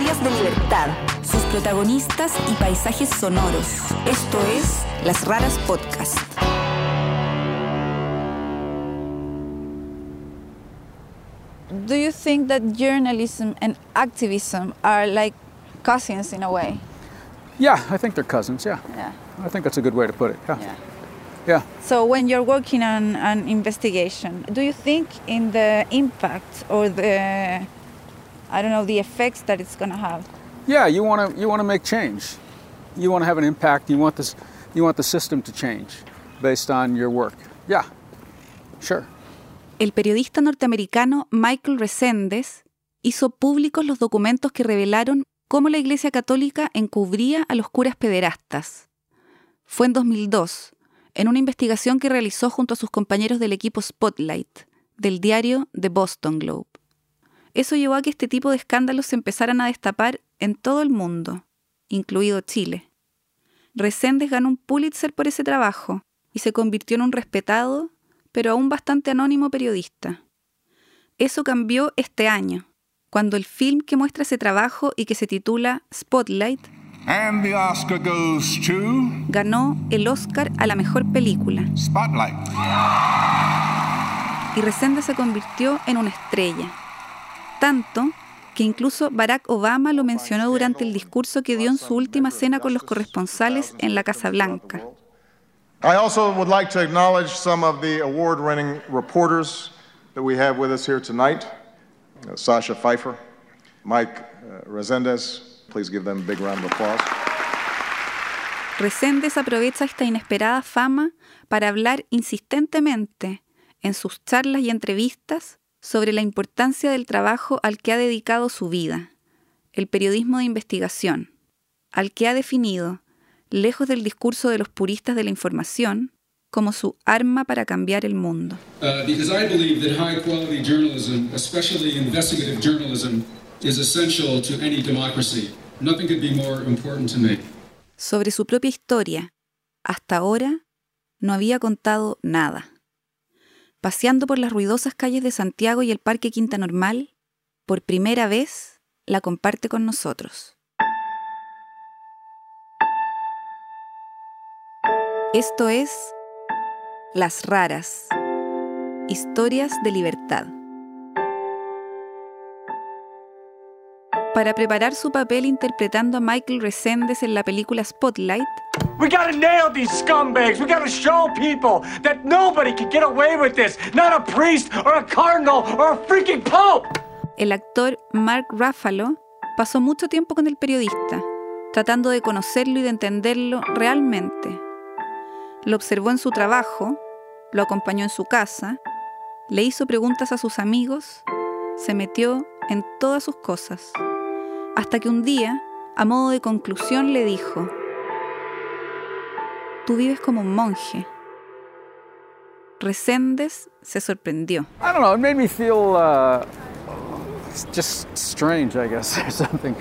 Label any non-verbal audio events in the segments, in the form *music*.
historias de libertad, sus protagonistas y paisajes sonoros. Esto es Las Raras Podcast. Do you think that journalism and activism are like cousins in a way? Yeah, I think they're cousins. Yeah, Yeah. I think that's a good way to put it. Yeah, Yeah. yeah. So when you're working on an investigation, do you think in the impact or the I don't know the effects that it's going to have? Yeah, you want to you want to make change. You want to have an impact. You want this you want the system to change based on your work. Yeah, sure. El periodista norteamericano Michael Resendes hizo públicos los documentos que revelaron cómo la Iglesia Católica encubría a los curas pederastas. Fue en 2002, en una investigación que realizó junto a sus compañeros del equipo Spotlight, del diario The Boston Globe. Eso llevó a que este tipo de escándalos se empezaran a destapar en todo el mundo, incluido Chile. Resendes ganó un Pulitzer por ese trabajo y se convirtió en un respetado, pero aún bastante anónimo periodista. Eso cambió este año, cuando el film que muestra ese trabajo y que se titula Spotlight And the Oscar goes to ganó el Oscar a la mejor película Spotlight. y Resende se convirtió en una estrella. Tanto que incluso Barack Obama lo mencionó durante el discurso que dio en su última cena con los corresponsales en la Casa Blanca. I also would like to acknowledge some of the award winning reporters that we have with us here tonight Uh, Sasha Pfeiffer, Mike uh, Resendez. Please give them a big round of applause. Reséndez aprovecha esta inesperada fama para hablar insistentemente en sus charlas y entrevistas sobre la importancia del trabajo al que ha dedicado su vida, el periodismo de investigación, al que ha definido, lejos del discurso de los puristas de la información, como su arma para cambiar el mundo. Uh, because I believe that high quality journalism, especially investigative journalism, is essential to any democracy. Nothing could be more important to me. Sobre su propia historia, hasta ahora, no había contado nada. Paseando por las ruidosas calles de Santiago y el Parque Quinta Normal, por primera vez la comparte con nosotros. Esto es Las Raras, Historias de Libertad. Para preparar su papel interpretando a Michael Resendes en la película Spotlight, We gotta nail these scumbags. We gotta show people that nobody can get away with this. Not a priest or a cardinal or a freaking pope. el actor Mark Ruffalo pasó mucho tiempo con el periodista, tratando de conocerlo y de entenderlo realmente. Lo observó en su trabajo, lo acompañó en su casa, le hizo preguntas a sus amigos, se metió en todas sus cosas, hasta que un día, a modo de conclusión, le dijo, Tú vives como un monje. Reséndez se sorprendió. I don't know. It made me feel uh, just strange, I guess, *laughs* or something.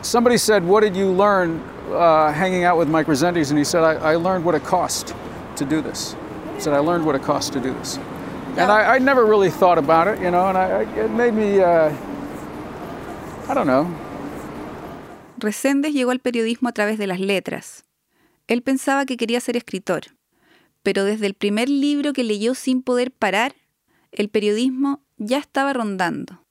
Somebody said, "What did you learn uh, hanging out with Mike Resendiz?" And he said, I, "I learned what it cost to do this." He said, "I learned what it cost to do this." And I, I never really thought about it, you know, and I, I- it made me, uh, I don't know, Reséndez llegó al periodismo a través de las letras. Él pensaba que quería ser escritor, pero desde el primer libro que leyó sin poder parar, el periodismo ya estaba rondando.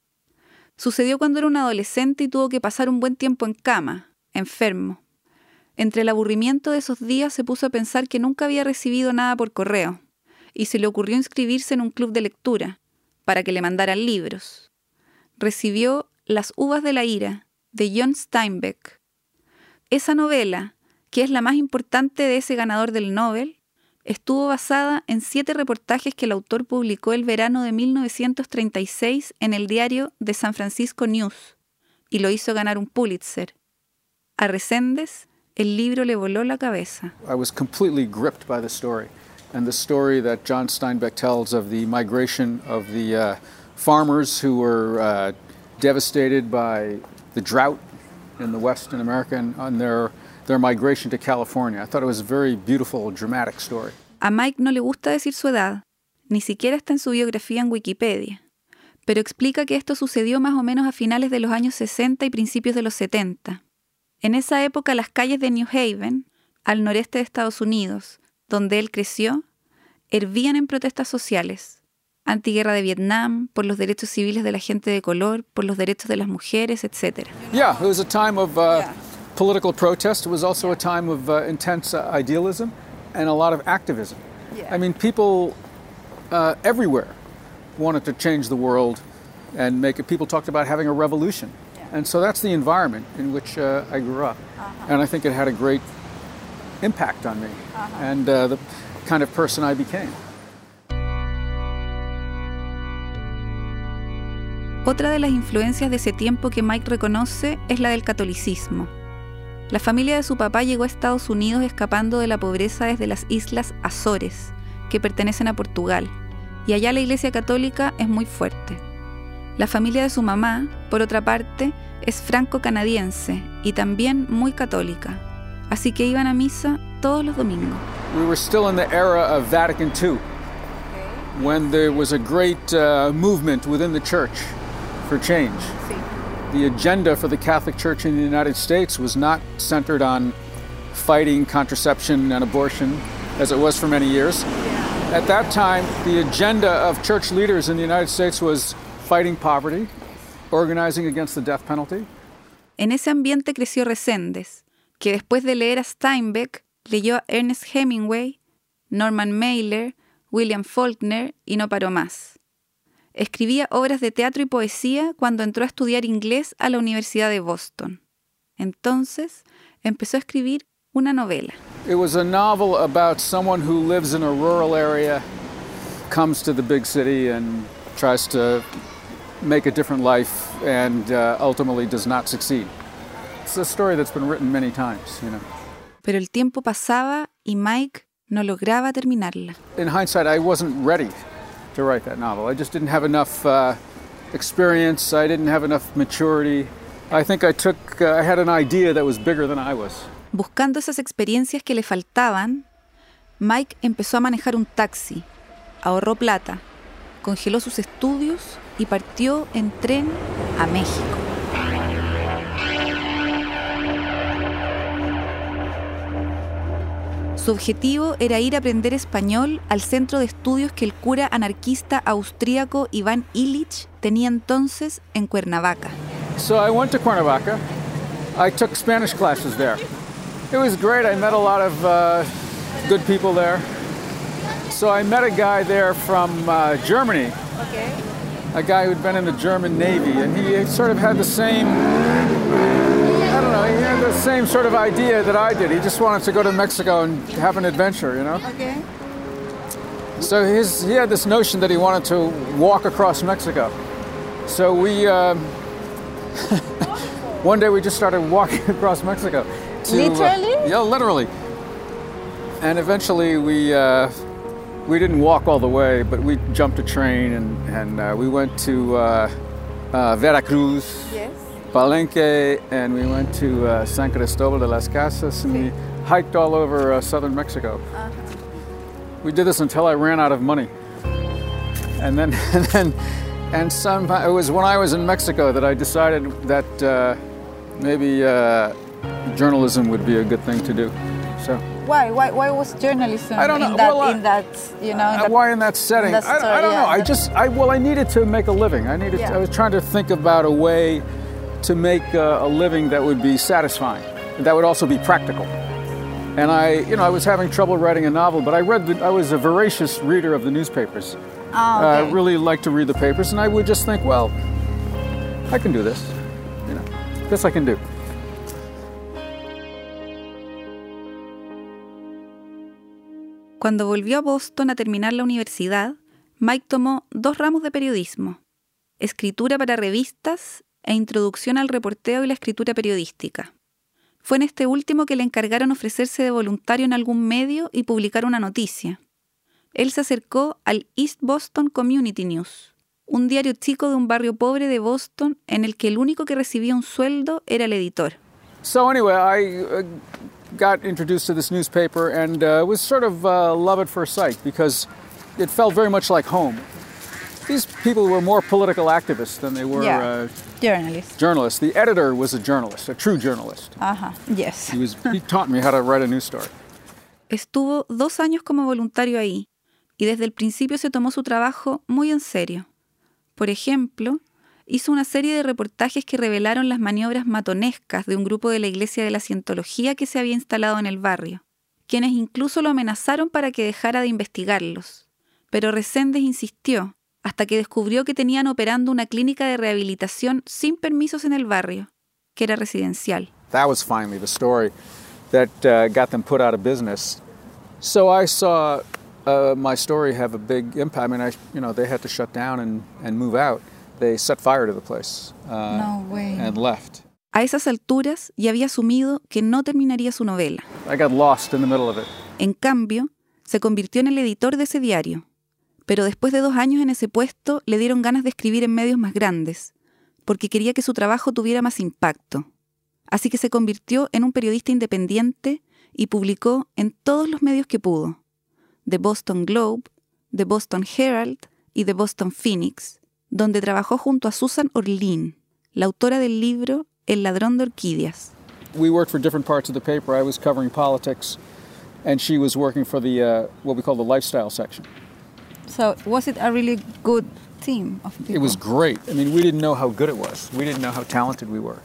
Sucedió cuando era un adolescente y tuvo que pasar un buen tiempo en cama, enfermo. Entre el aburrimiento de esos días se puso a pensar que nunca había recibido nada por correo, y se le ocurrió inscribirse en un club de lectura, para que le mandaran libros. Recibió Las uvas de la ira, de John Steinbeck. Esa novela, que es la más importante de ese ganador del Nobel, estuvo basada en siete reportajes que el autor publicó el verano de 1936 en el diario The San Francisco News y lo hizo ganar un Pulitzer. A Reséndez, el libro le voló la cabeza. I was completely gripped by the story. And the story that John Steinbeck tells of the migration of the uh, farmers who were uh, devastated by the drought in the West in America on their, their migration to California. I thought it was a very beautiful, dramatic story. A Mike no le gusta decir su edad, ni siquiera está en su biografía en Wikipedia, pero explica que esto sucedió más o menos a finales de los años 60 y principios de los 70. En esa época las calles de New Haven, al noreste de Estados Unidos, donde él creció, hervían en protestas sociales, antiguerra de Vietnam, por los derechos civiles de la gente de color, por los derechos de las mujeres, etc. Yeah, it was a time of uh, political protest. It was also a time of uh, intense uh, idealism and a lot of activism. I mean, people uh, everywhere wanted to change the world and make it. People talked about having a revolution. And so that's the environment in which uh, I grew up. And I think it had a great impact on me and uh, the kind of person I became. Otra de las influencias de ese tiempo que Mike reconoce es la del catolicismo. La familia de su papá llegó a Estados Unidos escapando de la pobreza desde las islas Azores, que pertenecen a Portugal, y allá la Iglesia Católica es muy fuerte. La familia de su mamá, por otra parte, es franco-canadiense y también muy católica, así que iban a misa todos los domingos. We were still in the era of Vatican II, when there was a great uh, movement within the church for change. The agenda for the Catholic Church in the United States was not centered on fighting contraception and abortion, as it was for many years. At that time, the agenda of church leaders in the United States was fighting poverty, organizing against the death penalty. En ese ambiente creció Reséndez, que después de leer a Steinbeck leyó a Ernest Hemingway, Norman Mailer, William Faulkner y no paró más. Escribía obras de teatro y poesía cuando entró a estudiar inglés a la Universidad de Boston. Entonces empezó a escribir una novela. It was a novel about someone who lives in a rural area, comes to the big city, and tries to make a different life, and uh, ultimately does not succeed. It's a story that's been written many times, you know. Pero el tiempo pasaba y Mike no lograba terminarla. In hindsight, I wasn't ready to write that novel. I just didn't have enough uh, experience. I didn't have enough maturity. I think I took, uh, I had an idea that was bigger than I was. Buscando esas experiencias que le faltaban, Mike empezó a manejar un taxi, ahorró plata, congeló sus estudios y partió en tren a México. Su objetivo era ir a aprender español al centro de estudios que el cura anarquista austríaco Iván Illich tenía entonces en Cuernavaca. So I went to Cuernavaca. I took Spanish classes there. It was great. I met a lot of uh, good people there. So I met a guy there from uh, Germany. Okay. A guy who'd been in the German Navy, and he sort of had the same. Know. He had the same sort of idea that I did. He just wanted to go to Mexico and have an adventure, you know. Okay. So his, he had this notion that he wanted to walk across Mexico. So we, um, *laughs* one day we just started walking *laughs* across Mexico. to, uh, Literally? yeah, literally. And eventually we, uh, we didn't walk all the way, but we jumped a train and, and uh, we went to uh, uh, Veracruz, Yes. Palenque, and we went to uh, San Cristobal de las Casas, and we hiked all over uh, southern Mexico. We did this until I ran out of money, and then *laughs* and then and some. It was when I was in Mexico that I decided that uh, maybe uh, journalism would be a good thing to do. So Why? Why? Why was journalism I don't know. in that? Well, I- in that, you know. In uh, that, why in that setting? that I, I don't know. I just I well I needed to make a living. I needed. Yeah. I was trying to think about a way to make uh, a living that would be satisfying, that would also be practical. And I, you know, I was having trouble writing a novel, but I read. The, I was a voracious reader of the newspapers. Ah, I really liked to read the papers, and I would just think, well, I can do this. You know, this I can do. Cuando volvió a Boston a terminar la universidad, Mike tomó dos ramos de periodismo, escritura para revistas e introducción al reporteo y la escritura periodística. Fue en este último que le encargaron ofrecerse de voluntario en algún medio y publicar una noticia. Él se acercó al East Boston Community News, un diario chico de un barrio pobre de Boston en el que el único que recibía un sueldo era el editor. So anyway, I uh, got introduced to this newspaper and uh, was sort of uh, love at first sight because it felt very much like home. These people were more political activists than they were Yeah. uh, Journalist. journalists. The editor was a journalist, a true journalist. Uh-huh. Yes. He was he taught me how to write a news story. Estuvo dos años como voluntario ahí y desde el principio se tomó su trabajo muy en serio. Por ejemplo, hizo una serie de reportajes que revelaron las maniobras matonescas de un grupo de la Iglesia de la Cientología que se había instalado en el barrio, quienes incluso lo amenazaron para que dejara de investigarlos. Pero Reséndez insistió hasta que descubrió que tenían operando una clínica de rehabilitación sin permisos en el barrio, que era residencial. That was finally the story that uh, got them put out of business. So I saw uh, my story have a big impact. I mean, I, you know, they had to shut down and, and move out. They set fire to the place uh, No way. and left. A esas alturas ya había asumido que no terminaría su novela. I got lost in the middle of it. En cambio, se convirtió en el editor de ese diario. Pero después de dos años en ese puesto, le dieron ganas de escribir en medios más grandes, porque quería que su trabajo tuviera más impacto. Así que se convirtió en un periodista independiente y publicó en todos los medios que pudo. The Boston Globe, The Boston Herald y The Boston Phoenix, donde trabajó junto a Susan Orlean, la autora del libro El ladrón de orquídeas. We worked for different parts of the paper. I was covering politics, and she was working for the uh, what we call the lifestyle section. So was it a really good team of people? It was great. I mean, we didn't know how good it was. We didn't know how talented we were.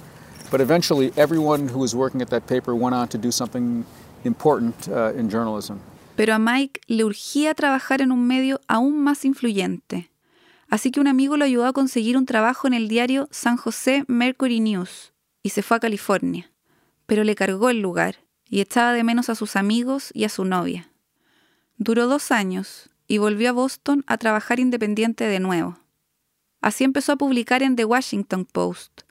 But eventually, everyone who was working at that paper went on to do something important uh, in journalism. Pero a Mike le urgía trabajar en un medio aún más influyente. Así que un amigo lo ayudó a conseguir un trabajo en el diario San José Mercury News y se fue a California. Pero le cargó el lugar y echaba de menos a sus amigos y a su novia. Duró dos años y volvió a Boston a trabajar independiente de nuevo. Así empezó a publicar en The Washington Post,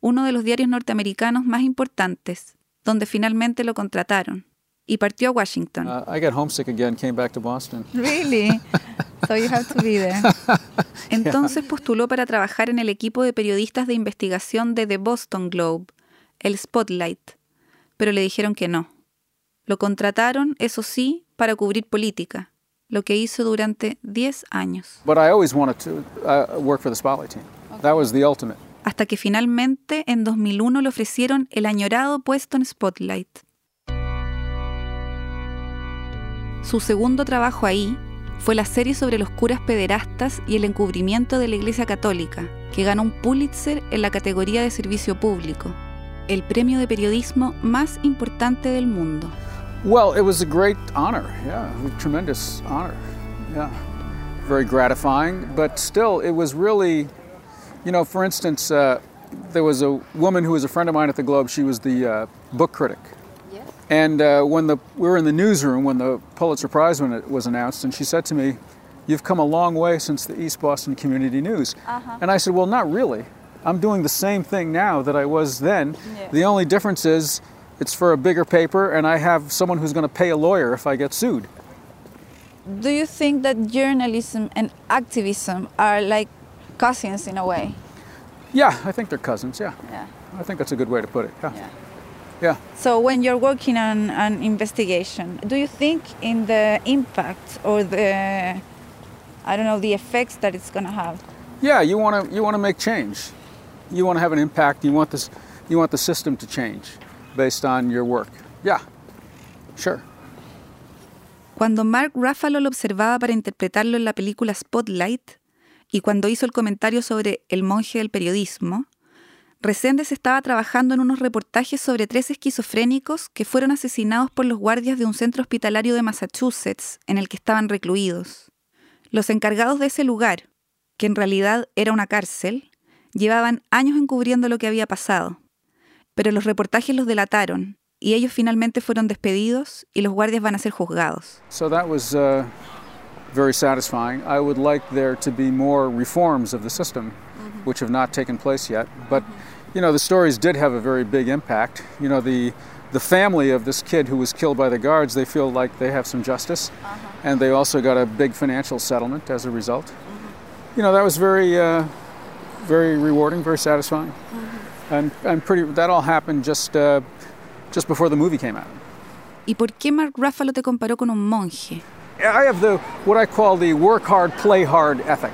uno de los diarios norteamericanos más importantes, donde finalmente lo contrataron, y partió a Washington. Uh, I got homesick again, came back to Boston. Really? *laughs* so you have to be there. *laughs* Entonces postuló para trabajar en el equipo de periodistas de investigación de The Boston Globe, el Spotlight, pero le dijeron que no. Lo contrataron, eso sí, para cubrir política, lo que hizo durante 10 años, But I always wanted to work for the Spotlight team. That was the ultimate. hasta que finalmente en 2001 le ofrecieron el añorado puesto en Spotlight. Su segundo trabajo ahí fue la serie sobre los curas pederastas y el encubrimiento de la Iglesia Católica, que ganó un Pulitzer en la categoría de servicio público, el premio de periodismo más importante del mundo. Well, it was a great honor. Yeah, a tremendous honor. Yeah, very gratifying. But still, it was really, you know, for instance, uh, there was a woman who was a friend of mine at the Globe. She was the uh, book critic. And uh, when the, we were in the newsroom when the Pulitzer Prize when it was announced, and she said to me, You've come a long way since the East Boston Community News. Uh-huh. And I said, Well, not really. I'm doing the same thing now that I was then. The only difference is it's for a bigger paper, and I have someone who's going to pay a lawyer if I get sued. Do you think that journalism and activism are like cousins in a way? Yeah, I think they're cousins, yeah. Yeah. I think that's a good way to put it. Yeah. Yeah. Yeah. So when you're working on an investigation, do you think in the impact or the I don't know the effects that it's going to have? Yeah, you want to you want to make change. You want to have an impact. You want this you want the system to change based on your work. Yeah. Sure. Cuando Mark Ruffalo lo observaba para interpretarlo en la película Spotlight y cuando hizo el comentario sobre el monje del periodismo, Reséndez estaba trabajando en unos reportajes sobre tres esquizofrénicos que fueron asesinados por los guardias de un centro hospitalario de Massachusetts en el que estaban recluidos. Los encargados de ese lugar, que en realidad era una cárcel, llevaban años encubriendo lo que había pasado. Pero los reportajes los delataron y ellos finalmente fueron despedidos y los guardias van a ser juzgados. So that was uh, very satisfying. I would like there to be more reforms of the system, mm-hmm. which have not taken place yet. But mm-hmm. you know, the stories did have a very big impact. You know, the the family of this kid who was killed by the guards, they feel like they have some justice, uh-huh. and they also got a big financial settlement as a result. Mm-hmm. You know, that was very, uh, very rewarding, very satisfying, and and pretty. That all happened just uh, just before the movie came out. ¿Y por qué Mark Ruffalo te comparó con un monje? I have the what I call the work hard, play hard ethic.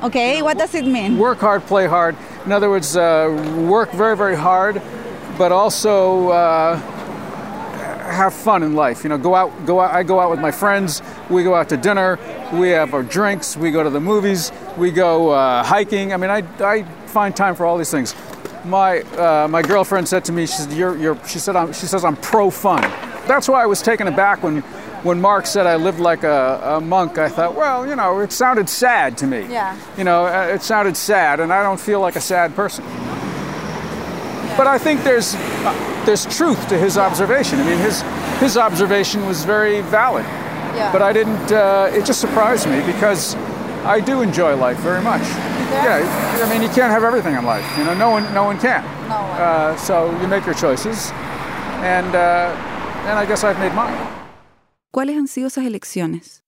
Okay, what does it mean? Work hard, play hard. In other words, uh, work very, very hard, but also uh, have fun in life. You know, go out, go out. I go out with my friends. We go out to dinner. We have our drinks. We go to the movies. We go uh, hiking. I mean, I, I find time for all these things. My uh, my girlfriend said to me, she said, you're, you're, she said, I'm, she says I'm pro fun. That's why I was taken aback when when Mark said I lived like a, a, monk, I thought, well, you know, it sounded sad to me. Yeah. You know, uh, it sounded sad, and I don't feel like a sad person. Yeah. But I think there's uh, there's truth to his observation. I mean, his his observation was very valid. Yeah. But I didn't. Uh, it just surprised me because I do enjoy life very much. Yeah. yeah. I mean, you can't have everything in life. You know, no one no one can. No one. Uh, so you make your choices, and uh, and I guess I've made mine. ¿Cuáles han sido esas elecciones?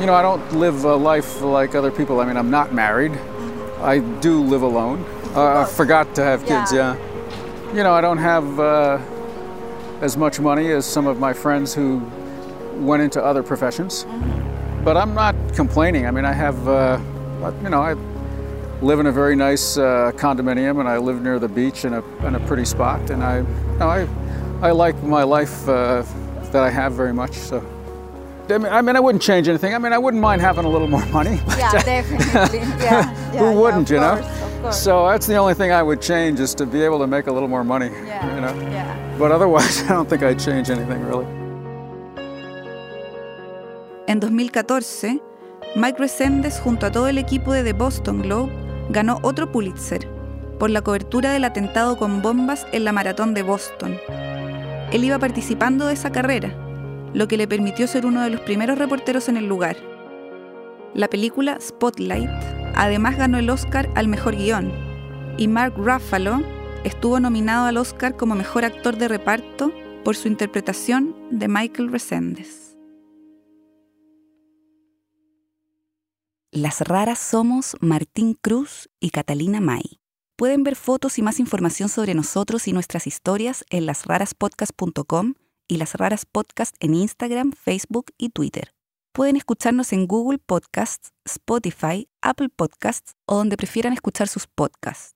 You know, I don't live a life like other people. I mean, I'm not married. I do live alone. Uh, I forgot to have kids, yeah. yeah. You know, I don't have uh, as much money as some of my friends who went into other professions. Mm-hmm. But I'm not complaining. I mean, I have, uh, you know, I live in a very nice uh, condominium and I live near the beach in a, in a pretty spot. And I, you know, I, I like my life uh, that I have very much. So, I mean, I mean, I wouldn't change anything. I mean, I wouldn't mind having a little more money. Yeah, definitely. *laughs* Yeah, yeah Who wouldn't, yeah, you know? of course. So that's the only thing I would change is to be able to make a little more money. Yeah, You know. yeah. But otherwise, *laughs* I don't think I'd change anything really. En 2014, Mike Resendes junto a todo el equipo de The Boston Globe ganó otro Pulitzer por la cobertura del atentado con bombas en la maratón de Boston. Él iba participando de esa carrera, lo que le permitió ser uno de los primeros reporteros en el lugar. La película Spotlight además ganó el Oscar al mejor guion, y Mark Ruffalo estuvo nominado al Oscar como mejor actor de reparto por su interpretación de Michael Resendes. Las raras somos Martín Cruz y Catalina May. Pueden ver fotos y más información sobre nosotros y nuestras historias en lasraraspodcast.com y Las Raras Podcast en Instagram, Facebook y Twitter. Pueden escucharnos en Google Podcasts, Spotify, Apple Podcasts o donde prefieran escuchar sus podcasts.